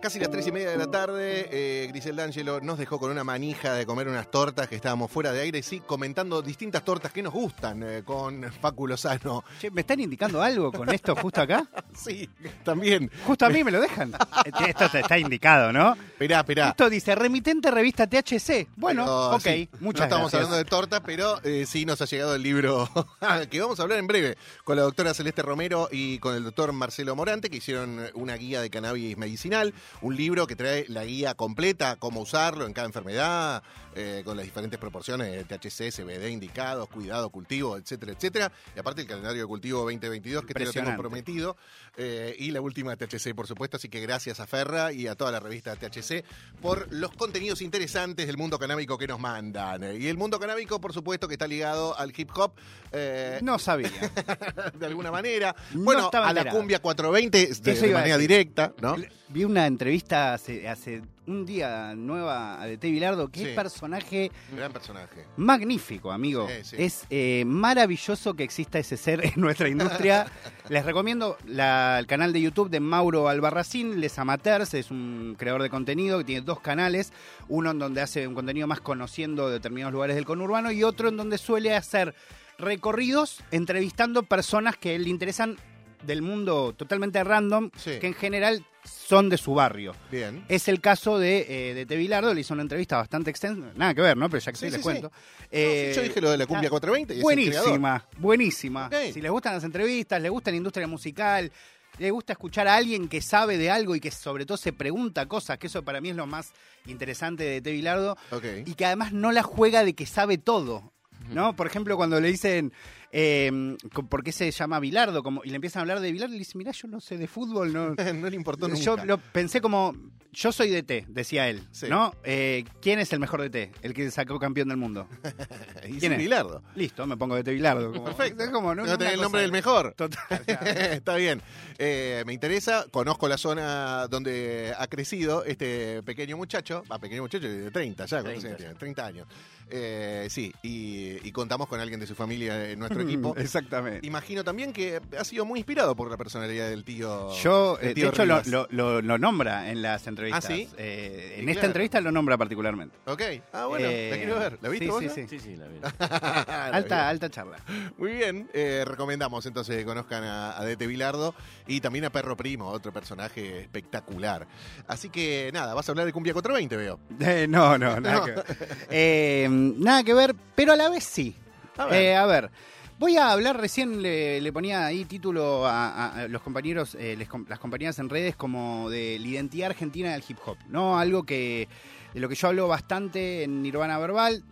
Casi las tres y media de la tarde, eh, Grisel D'Angelo nos dejó con una manija de comer unas tortas que estábamos fuera de aire, sí, comentando distintas tortas que nos gustan eh, con Facu Lozano. ¿Me están indicando algo con esto justo acá? Sí, también. Justo a mí me lo dejan. Eh, Esto te está indicado, ¿no? Esperá, esperá. Esto dice remitente revista THC. Bueno, ok, sí, muchas No estamos gracias. hablando de torta, pero eh, sí nos ha llegado el libro que vamos a hablar en breve con la doctora Celeste Romero y con el doctor Marcelo Morante, que hicieron una guía de cannabis medicinal, un libro que trae la guía completa, cómo usarlo en cada enfermedad, eh, con las diferentes proporciones de THC, CBD indicados, cuidado, cultivo, etcétera, etcétera. Y aparte el calendario de cultivo 2022, que te lo tengo prometido, eh, y la última de THC, por supuesto. Así que gracias a Ferra y a toda la revista THC por los contenidos interesantes del mundo canábico que nos mandan. Y el mundo canábico, por supuesto, que está ligado al hip hop. eh, No sabía. de alguna manera. No bueno, a la cumbia 420 de, manera directa, ¿no? Vi una entrevista hace, hace un día nueva de T. Bilardo. Qué Sí. personaje Gran personaje. magnífico, amigo. Sí, sí. Es eh, maravilloso que exista ese ser en nuestra industria. Les recomiendo la- el canal de YouTube de Mauro Albarracín, Les Amateurs, es un creador de contenido que tiene dos canales, uno en donde hace un contenido más conociendo determinados lugares del conurbano y otro en donde suele hacer recorridos entrevistando personas que le interesan del mundo totalmente random, Sí. que en general son de su barrio. Bien. Es el caso de, eh, de Te Bilardo, le hizo una entrevista bastante extensa, nada que ver, ¿no? Pero ya que Sí, sí, les cuento. Eh, No, yo dije lo de la cumbia ah, 420 y es el. Buenísima, buenísima. Ok. Si les gustan las entrevistas, les gusta la industria musical, les gusta escuchar a alguien que sabe de algo y que sobre todo se pregunta cosas, que eso para mí es lo más interesante de Te Bilardo, Ok. y que además no la juega de que sabe todo. ¿No? Por ejemplo, cuando le dicen eh, ¿por qué se llama Bilardo? Como, y le empiezan a hablar de Bilardo y le dicen, mira, yo no sé de fútbol, no, no le importó nunca. yo lo pensé como, yo soy DT, decía él, Sí. ¿no? Eh, ¿Quién es el mejor DT? El que sacó campeón del mundo. y ¿Quién es? Bilardo. Listo, me pongo DT Bilardo. como- Perfecto. es como, no, No tenés el nombre del mejor. Total. Está bien. Eh, me interesa, conozco la zona donde ha crecido este pequeño muchacho, va, pequeño muchacho de 30 ya, ¿cuántos 30 años tiene? 30 años. Eh, sí, y, y contamos con alguien de su familia en nuestro equipo. Exactamente. Imagino también que ha sido muy inspirado por la personalidad del tío. Yo, del eh, de hecho, lo, lo- lo- lo nombra en las entrevistas. ¿Ah, sí? Eh, Sí, en esta claro. entrevista lo nombra particularmente. Ok, ah, bueno, Eh, la quiero ver. ¿La viste sí, vos? sí, sí. Sí, sí, la vi. Alta, alta charla. Muy bien, eh, recomendamos entonces que conozcan a, a Dete Bilardo y también a Perro Primo, otro personaje espectacular. Así que nada, vas a hablar de Cumbia 420, veo. Eh, no, no, nada No. que ver. Eh, nada que ver, pero a la vez sí. A ver. Eh, a ver, voy a hablar, recién le, le ponía ahí título a, los compañeros, eh, les las compañías en redes como de la identidad argentina del hip hop, ¿no? Algo que de lo que yo hablo bastante en Nirvana Verbal,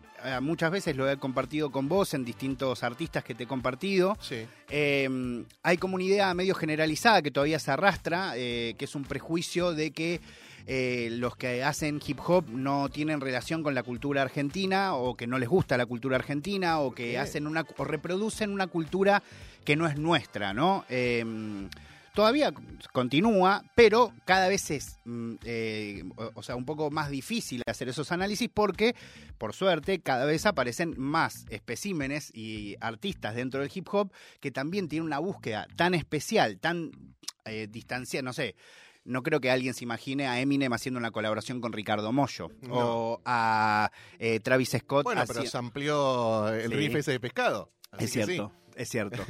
muchas veces lo he compartido con vos en distintos artistas que te he compartido. Sí. Eh, hay como una idea medio generalizada que todavía se arrastra, eh, que es un prejuicio de que eh, los que hacen hip hop no tienen relación con la cultura argentina o que no les gusta la cultura argentina o que hacen una o reproducen una cultura que no es nuestra, ¿no? Todavía continúa, pero cada vez es, mm, eh, o, sea, un poco más difícil hacer esos análisis porque, por suerte, cada vez aparecen más especímenes y artistas dentro del hip hop que también tienen una búsqueda tan especial, tan eh, distanciada, no sé. No creo que alguien se imagine a Eminem haciendo una colaboración con Ricardo Mollo No. o a eh, Travis Scott. Bueno, pero se amplió el Sí. riff ese de pescado. Así es que sí. Es cierto.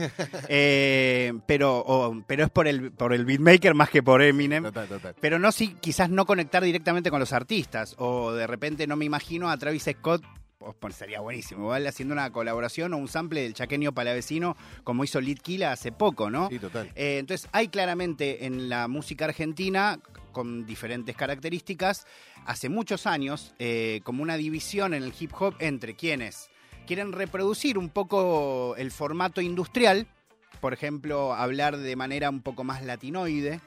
Eh, pero, pero es por el, por el beatmaker más que por Eminem. Total, total. Pero no si quizás no conectar directamente con los artistas. O de repente no me imagino a Travis Scott. pues, pues, sería buenísimo, igual haciendo una colaboración o un sample del chaqueño palavecino como hizo Lit Kila hace poco, ¿no? Sí, total. Eh, entonces hay claramente en la música argentina, con diferentes características, hace muchos años, eh, como una división en el hip hop entre quienes quieren reproducir un poco el formato industrial, por ejemplo, hablar de manera un poco más latinoide,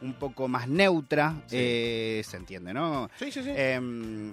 un poco más neutra, Sí. eh, se entiende, ¿no? Sí, sí, sí. Eh,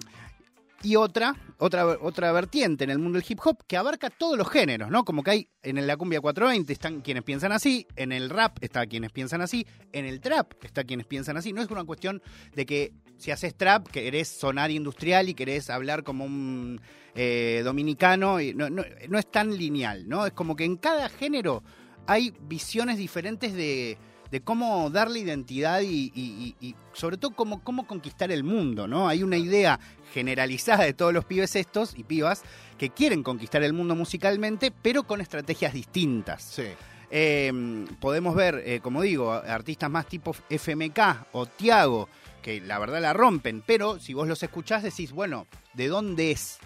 y otra, otra, otra vertiente en el mundo del hip hop que abarca todos los géneros, ¿no? Como que hay en la cumbia 420 están quienes piensan así, en el rap está quienes piensan así, en el trap está quienes piensan así. No es una cuestión de que si haces trap querés sonar industrial y querés hablar como un eh, dominicano. Y no, no, no es tan lineal, ¿no? Es como que en cada género hay visiones diferentes de, de cómo darle identidad y, y- y- y sobre todo cómo, cómo conquistar el mundo, ¿no? Hay una idea generalizada de todos los pibes estos y pibas que quieren conquistar el mundo musicalmente, pero con estrategias distintas. Sí. Eh, podemos ver, eh, como digo, artistas más tipo FMK o Tiago, que la verdad la rompen, pero si vos los escuchás decís, bueno, ¿de dónde es?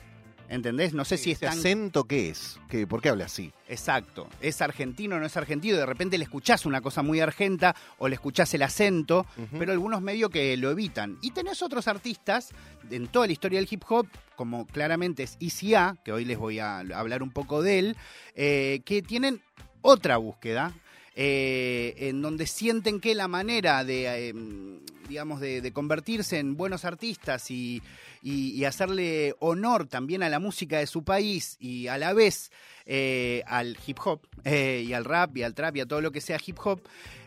¿Entendés? No sé si ¿Ese están... acento qué es? ¿Qué, ¿Por qué habla así? Exacto. ¿Es argentino o no es argentino? De repente le escuchás una cosa muy argenta o le escuchás el acento, pero algunos medio que lo evitan. Y tenés otros artistas en toda la historia del hip hop, como claramente es Easy A, que hoy les voy a hablar un poco de él, eh, que tienen otra búsqueda. Eh, en donde sienten que la manera de, eh, digamos, de, convertirse en buenos artistas y, y- y hacerle honor también a la música de su país y a la vez eh, al hip hop eh, y al rap y al trap y a todo lo que sea hip hop,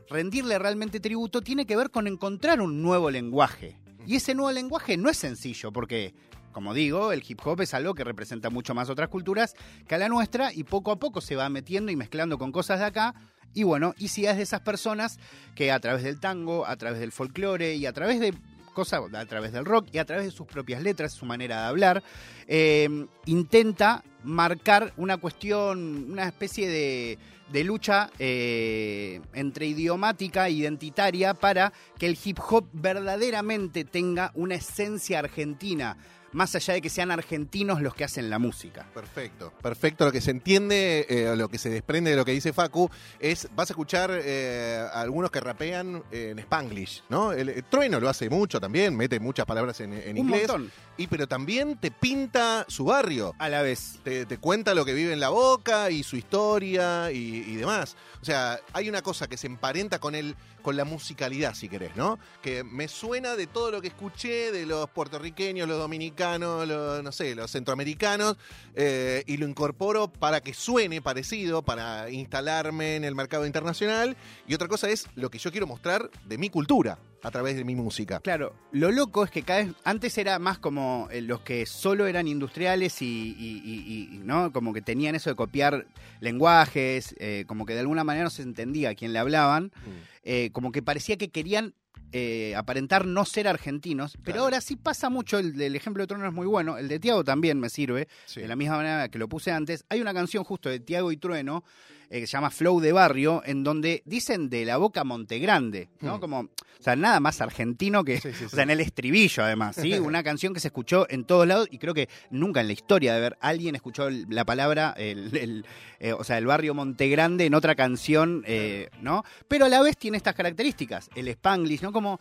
rendirle realmente tributo tiene que ver con encontrar un nuevo lenguaje. Y ese nuevo lenguaje no es sencillo porque, como digo, el hip hop es algo que representa mucho más otras culturas que a la nuestra y poco a poco se va metiendo y mezclando con cosas de acá. Y bueno, y si es de esas personas que a través del tango, a través del folclore y a través de cosas, a través del rock y a través de sus propias letras, su manera de hablar, eh, intenta marcar una cuestión, una especie de, de lucha eh, entre idiomática e identitaria para que el hip hop verdaderamente tenga una esencia argentina, más allá de que sean argentinos los que hacen la música. Perfecto, perfecto. Lo que se entiende, eh, lo que se desprende de lo que dice Facu, es, vas a escuchar eh, a algunos que rapean en Spanglish, ¿no? El, el Trueno lo hace mucho también, mete muchas palabras en, en Un inglés. montón. Y pero también te pinta su barrio. A la vez. Te, te cuenta lo que vive en la boca y su historia y, y demás. O sea, hay una cosa que se emparenta con el, con la musicalidad, si querés, ¿no? Que me suena de todo lo que escuché de los puertorriqueños, los dominicanos, los, no sé, los centroamericanos, eh, y lo incorporo para que suene parecido, para instalarme en el mercado internacional. Y otra cosa es lo que yo quiero mostrar de mi cultura a través de mi música. Claro, lo loco es que cada vez, antes era más como eh, los que solo eran industriales y, y- y- y, ¿no? Como que tenían eso de copiar lenguajes, eh, como que de alguna manera no se entendía a quién le hablaban, eh, como que parecía que querían eh, aparentar no ser argentinos, pero ahora sí pasa mucho, el, el ejemplo de Trono es muy bueno, el de Tiago también me sirve, Sí. de la misma manera que lo puse antes, hay una canción justo de Tiago y Trueno, eh, que se llama Flow de Barrio, en donde dicen de la boca Montegrande, ¿no? Hmm. Como, o sea, nada más argentino que, Sí, sí, o sea, en el estribillo además, ¿sí? Una canción que se escuchó en todos lados y creo que nunca en la historia de ver alguien escuchó la palabra, el, el, eh, o sea, el barrio Montegrande en otra canción, eh, ¿no? Pero a la vez tiene estas características, el Spanglish, ¿no? Como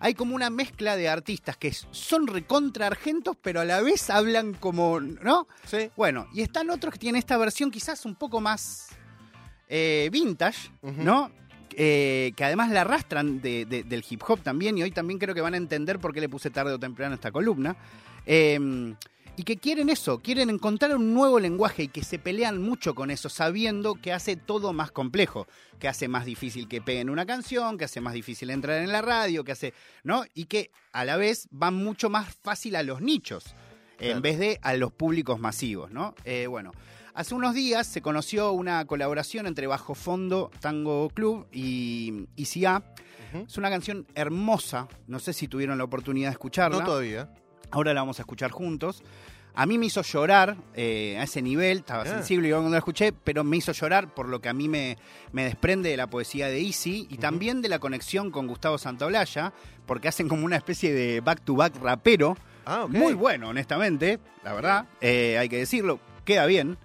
hay como una mezcla de artistas que son recontra argentos, pero a la vez hablan como, ¿no? Sí. Bueno, y están otros que tienen esta versión quizás un poco más eh, vintage. ¿no? Eh, que además la arrastran de- de- del hip hop también, y hoy también creo que van a entender por qué le puse tarde o temprano esta columna. Eh, y que quieren eso, quieren encontrar un nuevo lenguaje y que se pelean mucho con eso, sabiendo que hace todo más complejo, que hace más difícil que peguen una canción, que hace más difícil entrar en la radio, que hace, ¿no? Y que a la vez van mucho más fácil a los nichos, Claro. en vez de a los públicos masivos, ¿no? Eh, bueno, hace unos días se conoció una colaboración entre Bajo Fondo Tango Club y ICA. Ujú. Es una canción hermosa, no sé si tuvieron la oportunidad de escucharla. No todavía. Ahora la vamos a escuchar juntos. A mí me hizo llorar eh, a ese nivel, estaba Ah. sensible cuando la escuché, pero me hizo llorar por lo que a mí me, me desprende de la poesía de Easy y también de la conexión con Gustavo Santaolalla, porque hacen como una especie de back-to-back rapero, Ah, ok. muy bueno, honestamente, la verdad, eh, hay que decirlo, queda bien.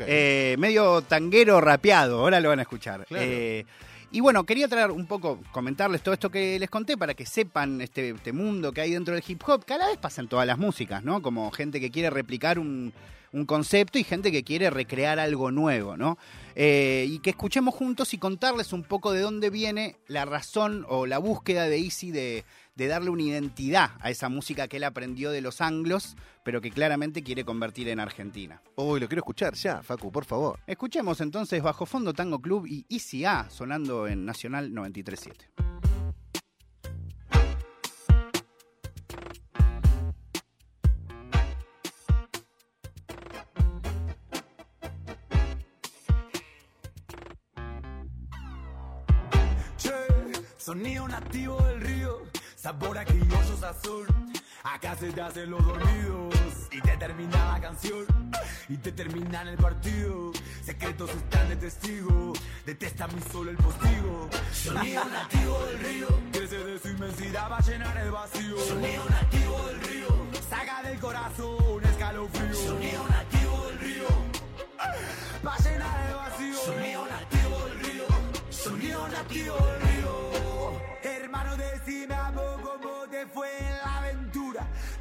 Eh, medio tanguero rapeado, ahora lo van a escuchar. Claro. Eh, y bueno, quería traer un poco, comentarles todo esto que les conté para que sepan este, este mundo que hay dentro del hip hop, que a la vez pasa en todas las músicas, ¿no? Como gente que quiere replicar un, un concepto y gente que quiere recrear algo nuevo, ¿no? Eh, y que escuchemos juntos y contarles un poco de dónde viene la razón o la búsqueda de Easy de, de darle una identidad a esa música que él aprendió de los anglos, pero que claramente quiere convertir en Argentina. Uy, lo quiero escuchar ya, Facu, por favor. Escuchemos entonces Bajo Fondo Tango Club y Easy A sonando en Nacional 937. Sonido nativo del río, sabor a criollos azul. Acá se te hacen los dormidos y te termina la canción y te termina el partido. Secretos están de testigo, detesta mi solo el postigo. Sonido nativo del río, crece de su inmensidad va a llenar el vacío. Sonido nativo del río,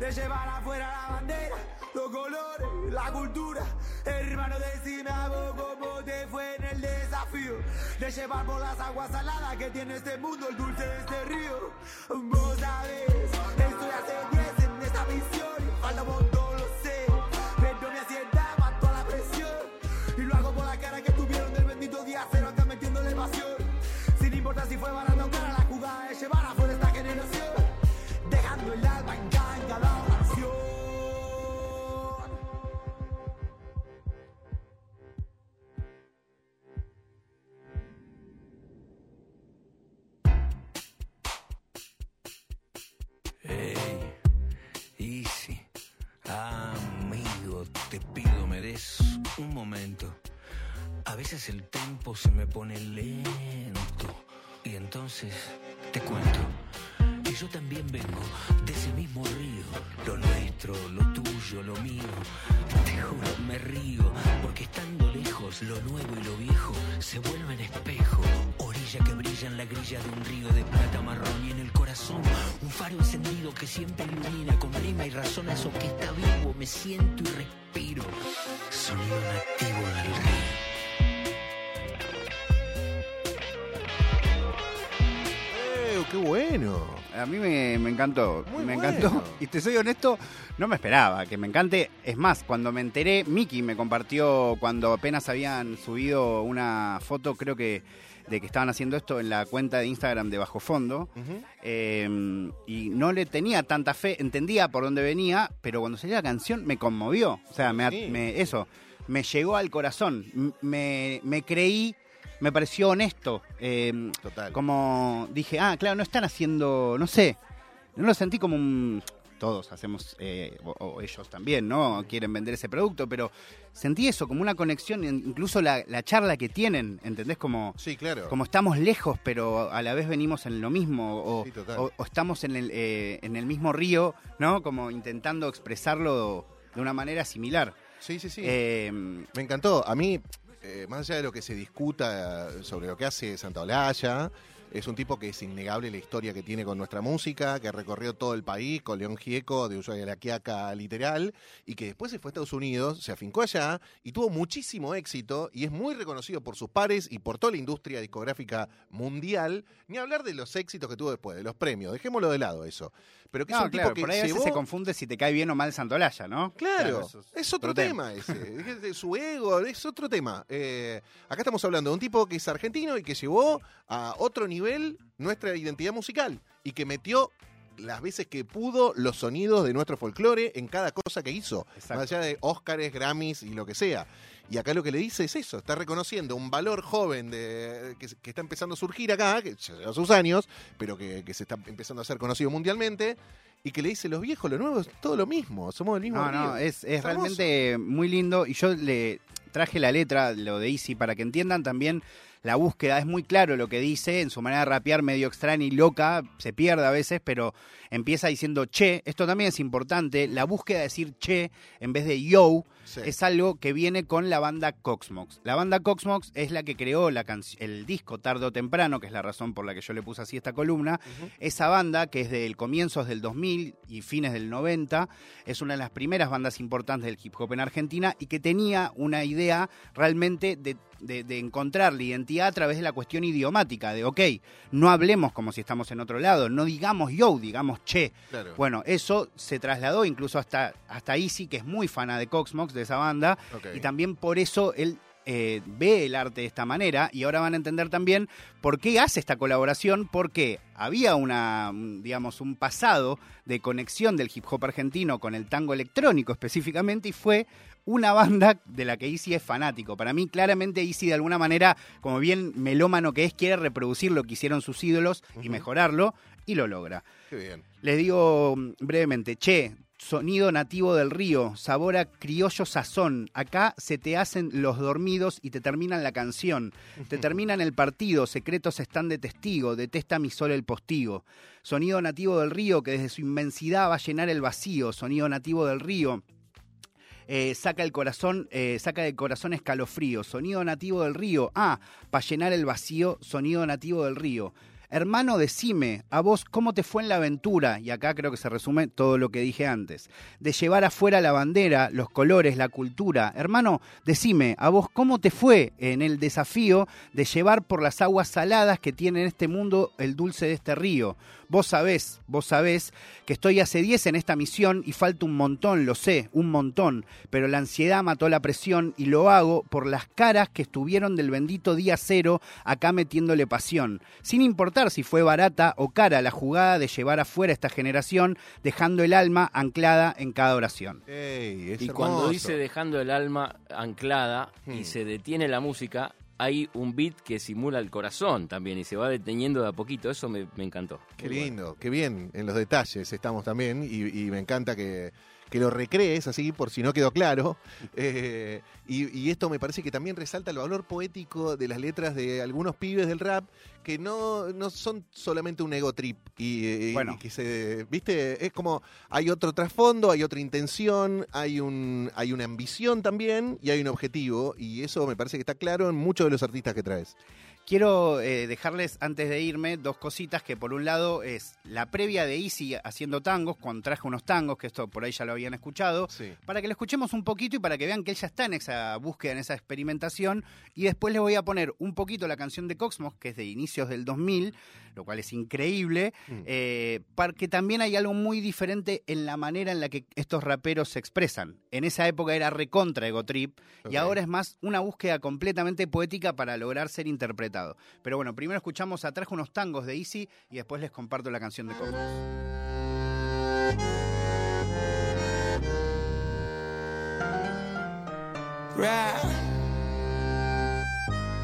de llevar afuera la bandera, los colores, la cultura. Hermano, decime a poco cómo te fue en el desafío de llevar por las aguas saladas que tiene este mundo, el dulce de este río. Vos sabés, estoy hace veces el tiempo se me pone lento y entonces te cuento. que yo también vengo de ese mismo río, lo nuestro, lo tuyo, lo mío. Te juro, me río, porque estando lejos, lo nuevo y lo viejo se vuelven espejo. Orilla que brilla en la grilla de un río de plata marrón y en el corazón un faro encendido que siempre ilumina con rima y razón eso que está vivo. Me siento y respiro. Sonido nativo del río. ¡Qué bueno! A mí me, me encantó, Muy me bueno. encantó. Y te soy honesto, no me esperaba que me encante. Es más, cuando me enteré, Miki me compartió cuando apenas habían subido una foto, creo que de que estaban haciendo esto en la cuenta de Instagram de Bajo Fondo. Eh, y no le tenía tanta fe, entendía por dónde venía, pero cuando salió la canción me conmovió. O sea, me, Sí. me- eso, me llegó al corazón. Me, me creí, me pareció honesto. Eh, Total. como dije, ah, claro, no están haciendo, no sé, no lo sentí como un... Todos hacemos, eh, o, o ellos también, ¿no? Quieren vender ese producto, pero sentí eso, como una conexión, in- incluso la, la charla que tienen, ¿entendés? Como, Sí, claro. como estamos lejos, pero a la vez venimos en lo mismo, o, Sí, total. o- o estamos en el, eh, en el mismo río, ¿no? Como intentando expresarlo de una manera similar. Sí, sí, sí. Eh, Me encantó. A mí, eh, más allá de lo que se discuta sobre lo que hace Santa Olalla, es un tipo que es innegable la historia que tiene con nuestra música, que recorrió todo el país con León Gieco, de Ushuaia a la Quiaca literal, y que después se fue a Estados Unidos, se afincó allá y tuvo muchísimo éxito y es muy reconocido por sus pares y por toda la industria discográfica mundial, ni hablar de los éxitos que tuvo después, de los premios, dejémoslo de lado eso. Pero que es un claro, tipo que por ahí a veces se confunde si te cae bien o mal Santolaya, ¿no? Claro, es, otro tema, ese. Es de su ego, es otro tema. Eh, acá estamos hablando de un tipo que es argentino y que llevó a otro nivel nuestra identidad musical y que metió las veces que pudo los sonidos de nuestro folclore en cada cosa que hizo, Exacto. más allá de Óscares, Grammys y lo que sea. Y acá lo que le dice es eso, está reconociendo un valor joven de, que, que está empezando a surgir acá, que ya lleva sus años, pero que, que se está empezando a ser conocido mundialmente, y que le dice, los viejos, los nuevos, todo lo mismo, somos el mismo No, río". no, es, es realmente muy lindo y yo le traje la letra, lo de Easy, para que entiendan también la búsqueda. Es muy claro lo que dice, en su manera de rapear medio extraña y loca, se pierde a veces, pero empieza diciendo che. Esto también es importante, la búsqueda de decir che en vez de yo. Sí. Es algo que viene con la banda Coxmox. La banda Coxmox es la que creó la el disco tarde o temprano, que es la razón por la que yo le puse así esta columna. Esa banda, que es del comienzos del 2000 y fines del 90, es una de las primeras bandas importantes del hip hop en Argentina y que tenía una idea realmente de, de- de encontrar la identidad a través de la cuestión idiomática, de, ok, no hablemos como si estamos en otro lado, no digamos yo, digamos che. Claro. Bueno, eso se trasladó incluso hasta, hasta Easy, que es muy fana de Coxmox, de esa banda, y también por eso él eh, ve el arte de esta manera y ahora van a entender también por qué hace esta colaboración, porque había una, un, digamos, un pasado de conexión del hip hop argentino con el tango electrónico específicamente y fue una banda de la que Easy es fanático. Para mí, claramente, Easy de alguna manera, como bien melómano que es, quiere reproducir lo que hicieron sus ídolos y mejorarlo, y lo logra. Qué bien. Les digo mm, brevemente, che, sonido nativo del río, sabor a criollo sazón. Acá se te hacen los dormidos y te terminan la canción. Te terminan el partido, secretos están de testigo, detesta mi sol el postigo. Sonido nativo del río que desde su inmensidad va a llenar el vacío. Sonido nativo del río. Eh, saca el corazón, eh, saca del corazón escalofrío. Sonido nativo del río. Ah, para llenar el vacío, sonido nativo del río. Hermano, decime, a vos, ¿cómo te fue en la aventura? Y acá creo que se resume todo lo que dije antes. De llevar afuera la bandera, los colores, la cultura. Hermano, decime, a vos, ¿cómo te fue en el desafío de llevar por las aguas saladas que tiene en este mundo el dulce de este río? Vos sabés, vos sabés que estoy hace 10 en esta misión y falta un montón, lo sé, un montón, pero la ansiedad mató la presión y lo hago por las caras que estuvieron del bendito día cero acá metiéndole pasión, sin importar si fue barata o cara la jugada de llevar afuera esta generación, dejando el alma anclada en cada oración. Ey, Y cuando dice dejando el alma anclada y Hmm. se detiene la música, hay un beat que simula el corazón también y se va deteniendo de a poquito. Eso me, me encantó. Qué Muy bueno. lindo, qué bien. En los detalles estamos también y, y me encanta que, que lo recrees así, por si no quedó claro. Eh, y, y esto me parece que también resalta el valor poético de las letras de algunos pibes del rap que no, no son solamente un ego trip. Y, y- Bueno. y que se. ¿Viste? Es como hay otro trasfondo, hay otra intención, hay, un, hay una ambición también y hay un objetivo. Y eso me parece que está claro en muchos de los artistas que traes. Quiero eh, dejarles, antes de irme, dos cositas que por un lado es la previa de Easy haciendo tangos, cuando traje unos tangos, que esto por ahí ya lo habían escuchado, Sí. para que lo escuchemos un poquito y para que vean que él ya está en esa búsqueda, en esa experimentación. Y después les voy a poner un poquito la canción de Cosmos, que es de inicios del 2000, lo cual es increíble, Mm. eh, porque también hay algo muy diferente en la manera en la que estos raperos se expresan. En esa época era recontra ego trip y ahora es más una búsqueda completamente poética para lograr ser interpretado. Pero bueno, primero escuchamos atrás unos tangos de Easy y después les comparto la canción de Cosmos. Rap.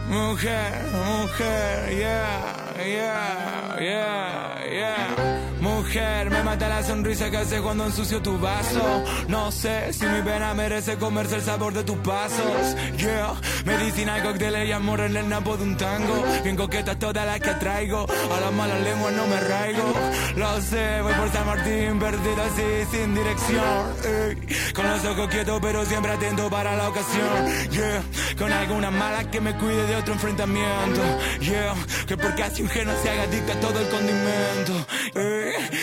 Mujer, mujer, yeah, yeah, yeah, yeah. Mujer, me mata la sonrisa que hace cuando ensucio tu vaso. No sé si mi pena merece comerse el sabor de tus pasos. Yeah, medicina, cócteles y amor en el napo de un tango. Bien coquetas todas las que traigo. A las malas lenguas no me raigo. Lo sé, voy por San Martín, perdido así, sin dirección. Con los ojos quietos, pero siempre atento para la ocasión. Yeah, con alguna mala que me cuide de otro enfrentamiento. Yeah, que porque así un geno se haga adicto a todo el condimento.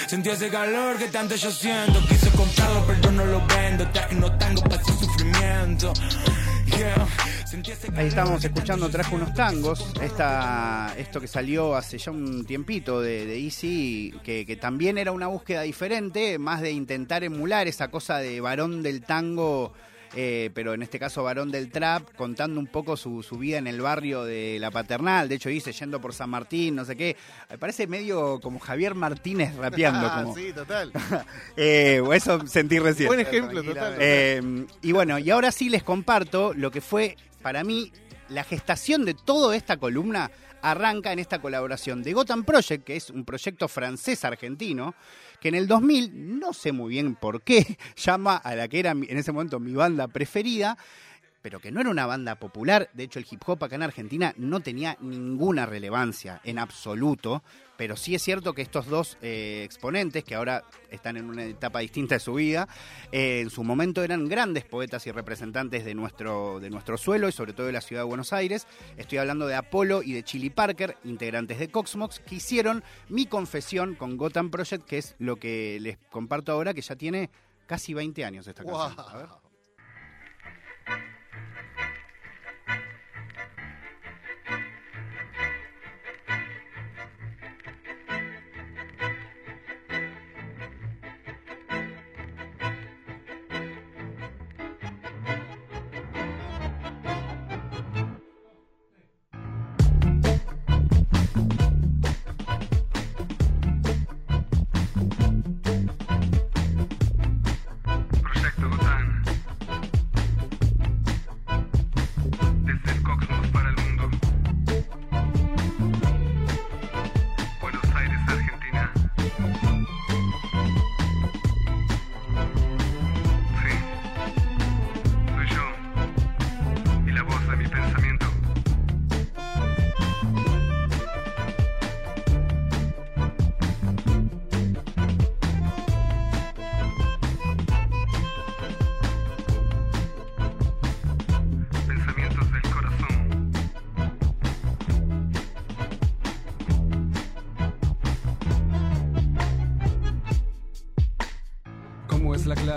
Sentí ese calor que tanto yo siento. Quise comprarlo, pero no lo vendo. No tango para su sufrimiento. Ahí tanto escuchando yo traje unos tangos, esta, esto que salió hace ya un tiempito de, de Easy, que también era una búsqueda diferente, más de intentar emular esa cosa de varón del tango, eh, pero en este caso varón del trap, contando un poco su, su vida en el barrio de la paternal, de hecho dice yendo por San Martín, no sé qué, me parece medio como Javier Martínez rapeando. Ah, como, sí, total. Eh, eso sentí recién. Buen ejemplo, total. Eh, y bueno, y ahora sí les comparto lo que fue para mí la gestación de toda esta columna arranca en esta colaboración de Gotham Project, que es un proyecto francés-argentino, que en el 2000, no sé muy bien por qué, llama a la que era en ese momento mi banda preferida, pero que no era una banda popular. De hecho, el hip hop acá en Argentina no tenía ninguna relevancia en absoluto. Pero sí es cierto que estos dos eh, exponentes, que ahora están en una etapa distinta de su vida, eh, en su momento eran grandes poetas y representantes de nuestro, de nuestro suelo y sobre todo de la ciudad de Buenos Aires. Estoy hablando de Apolo y de Chili Parker, integrantes de Coxmox, que hicieron mi confesión con Gotham Project, que es lo que les comparto ahora, que ya tiene casi 20 años esta canción. A ver.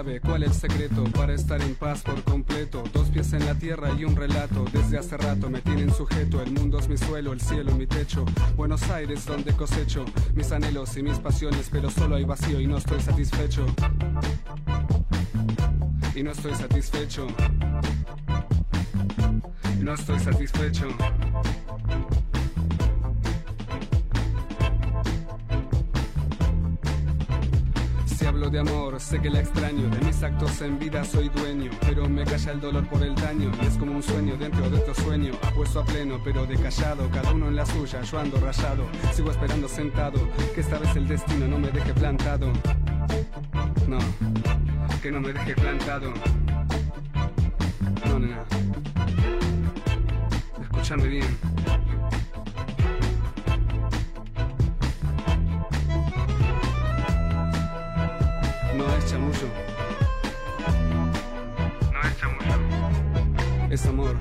¿Cómo es? ¿Cuál el secreto para estar en paz por completo? Dos pies en la tierra y un relato. Desde hace rato me tienen sujeto. El mundo es mi suelo, el cielo mi techo. Buenos Aires donde cosecho mis anhelos y mis pasiones, pero solo hay vacío y no estoy satisfecho. Y no estoy satisfecho. No estoy satisfecho. De amor, sé que la extraño. De mis actos en vida soy dueño. Pero me calla el dolor por el daño. Y es como un sueño dentro de otro sueño. Apuesto a pleno, pero de callado. Cada uno en la suya, yo ando rayado. Sigo esperando sentado. Que esta vez el destino no me deje plantado. No, que no me deje plantado. No, nena. Escúchame bien. No es. No chamullo. Es amor.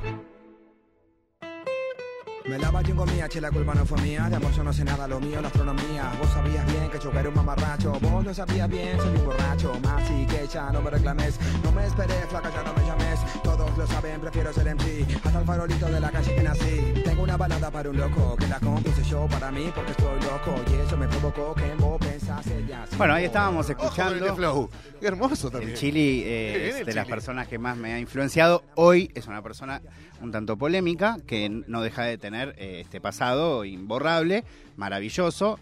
Me lava yo comía, che, la culpa no fue mía. De amor yo no sé nada, lo mío, la astronomía. Vos sabías bien que yo era un mamarracho. Vos lo sabías bien, soy un borracho. Más y que ya no me reclames. No me esperes, flaca, ya no me llames. Todos lo saben, prefiero ser MC. Hasta el farolito de la calle que nací. Tengo una balada para un loco. Que la compuse yo para mí porque estoy loco. Y eso me provocó que vos pensase ya. Bueno, ahí estábamos Ojo escuchando. el flow. Qué hermoso también. El Chili eh, es el de las personas que más me ha influenciado. Hoy es una persona un tanto polémica que no deja de tener eh, este pasado imborrable, maravilloso.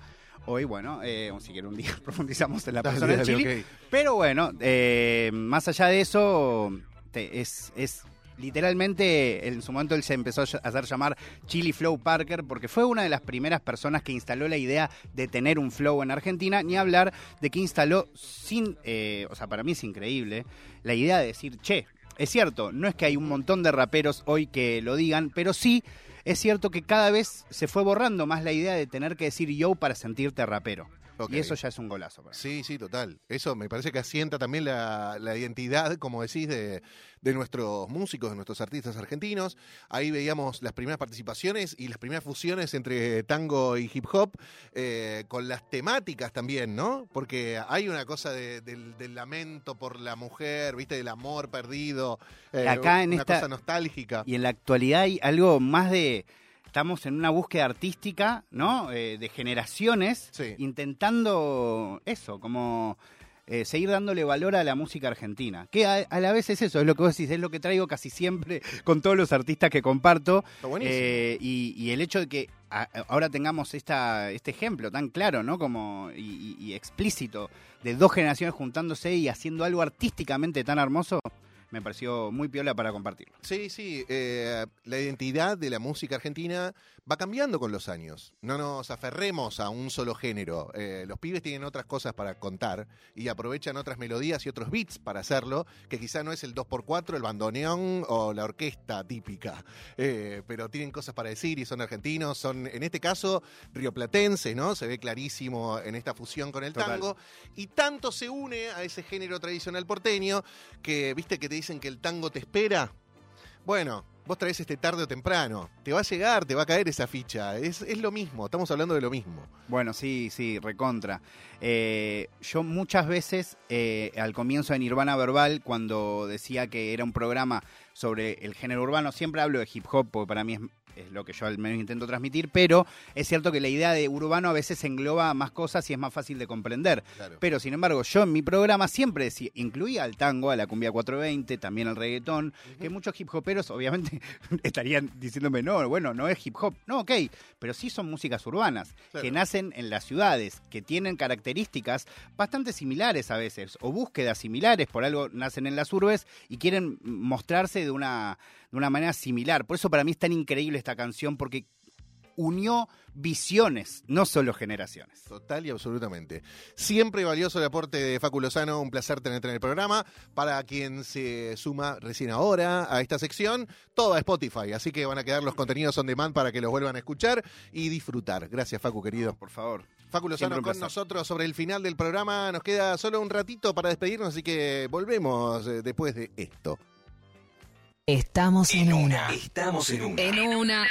Hoy, bueno, eh, si quiere un día profundizamos en la Dale, persona dale, Chili. Pero bueno, eh, más allá de eso, te- es, es literalmente, en su momento él se empezó a hacer llamar Chili Flow Parker porque fue una de las primeras personas que instaló la idea de tener un flow en Argentina, ni hablar de que instaló sin, eh, o sea, para mí es increíble, la idea de decir, che, es cierto, no es que hay un montón de raperos hoy que lo digan, pero sí es cierto que cada vez se fue borrando más la idea de tener que decir yo para sentirte rapero. Y eso ya es un golazo. para mí. Sí, sí, total. Eso me parece que asienta también la, la identidad, como decís, de, de nuestros músicos, de nuestros artistas argentinos. Ahí veíamos las primeras participaciones y las primeras fusiones entre tango y hip hop, eh, con las temáticas también, ¿no? Porque hay una cosa de- del, del lamento por la mujer, ¿viste? Del amor perdido. eh, Acá en una esta- cosa nostálgica. Y en la actualidad hay algo más de. Estamos en una búsqueda artística, ¿no? Eh, de generaciones, Sí. intentando eso, como eh, seguir dándole valor a la música argentina. Que a, a la vez es eso, es lo que vos decís, es lo que traigo casi siempre con todos los artistas que comparto. Está buenísimo. Eh, y, y el hecho de que a- ahora tengamos esta, este ejemplo tan claro, ¿no? Como y, y- y explícito de dos generaciones juntándose y haciendo algo artísticamente tan hermoso, me pareció muy piola para compartirlo. Sí, sí, eh, la identidad de la música argentina va cambiando con los años. No nos aferremos a un solo género. Eh, los pibes tienen otras cosas para contar y aprovechan otras melodías y otros beats para hacerlo, que quizá no es el 2x4, el bandoneón o la orquesta típica. Eh, pero tienen cosas para decir y son argentinos, son en este caso rioplatenses, ¿no? Se ve clarísimo en esta fusión con el Total. tango. Y tanto se une a ese género tradicional porteño que, viste, que te dicen que el tango te espera. Bueno, vos traes este tarde o temprano. Te va a llegar, te va a caer esa ficha. Es, es lo mismo, estamos hablando de lo mismo. Bueno, sí, sí, recontra. Eh, yo muchas veces, eh, al comienzo de Nirvana Verbal, cuando decía que era un programa sobre el género urbano, siempre hablo de hip hop, porque para mí es, es lo que yo al menos intento transmitir, pero es cierto que la idea de urbano a veces engloba más cosas y es más fácil de comprender. Claro. Pero sin embargo, yo en mi programa siempre decía- incluía al tango, a la cumbia 420, también al reggaetón, que muchos hip hoperos obviamente estarían diciéndome, no, bueno, no es hip hop. No, ok, pero sí son músicas urbanas, Claro. que nacen en las ciudades, que tienen características bastante similares a veces, o búsquedas similares, por algo nacen en las urbes y quieren mostrarse de una, de una manera similar. Por eso para mí es tan increíble esta canción, porque unió visiones, no solo generaciones. Total y absolutamente. Siempre valioso el aporte de Facu Lozano, un placer tenerte en el programa. Para quien se suma recién ahora a esta sección, todo a Spotify, así que van a quedar los contenidos on demand para que los vuelvan a escuchar y disfrutar. Gracias, Facu, querido. Por favor. Facu Lozano con nosotros sobre el final del programa. Nos queda solo un ratito para despedirnos, así que volvemos eh, después de esto. Estamos en una. Estamos en una. En una.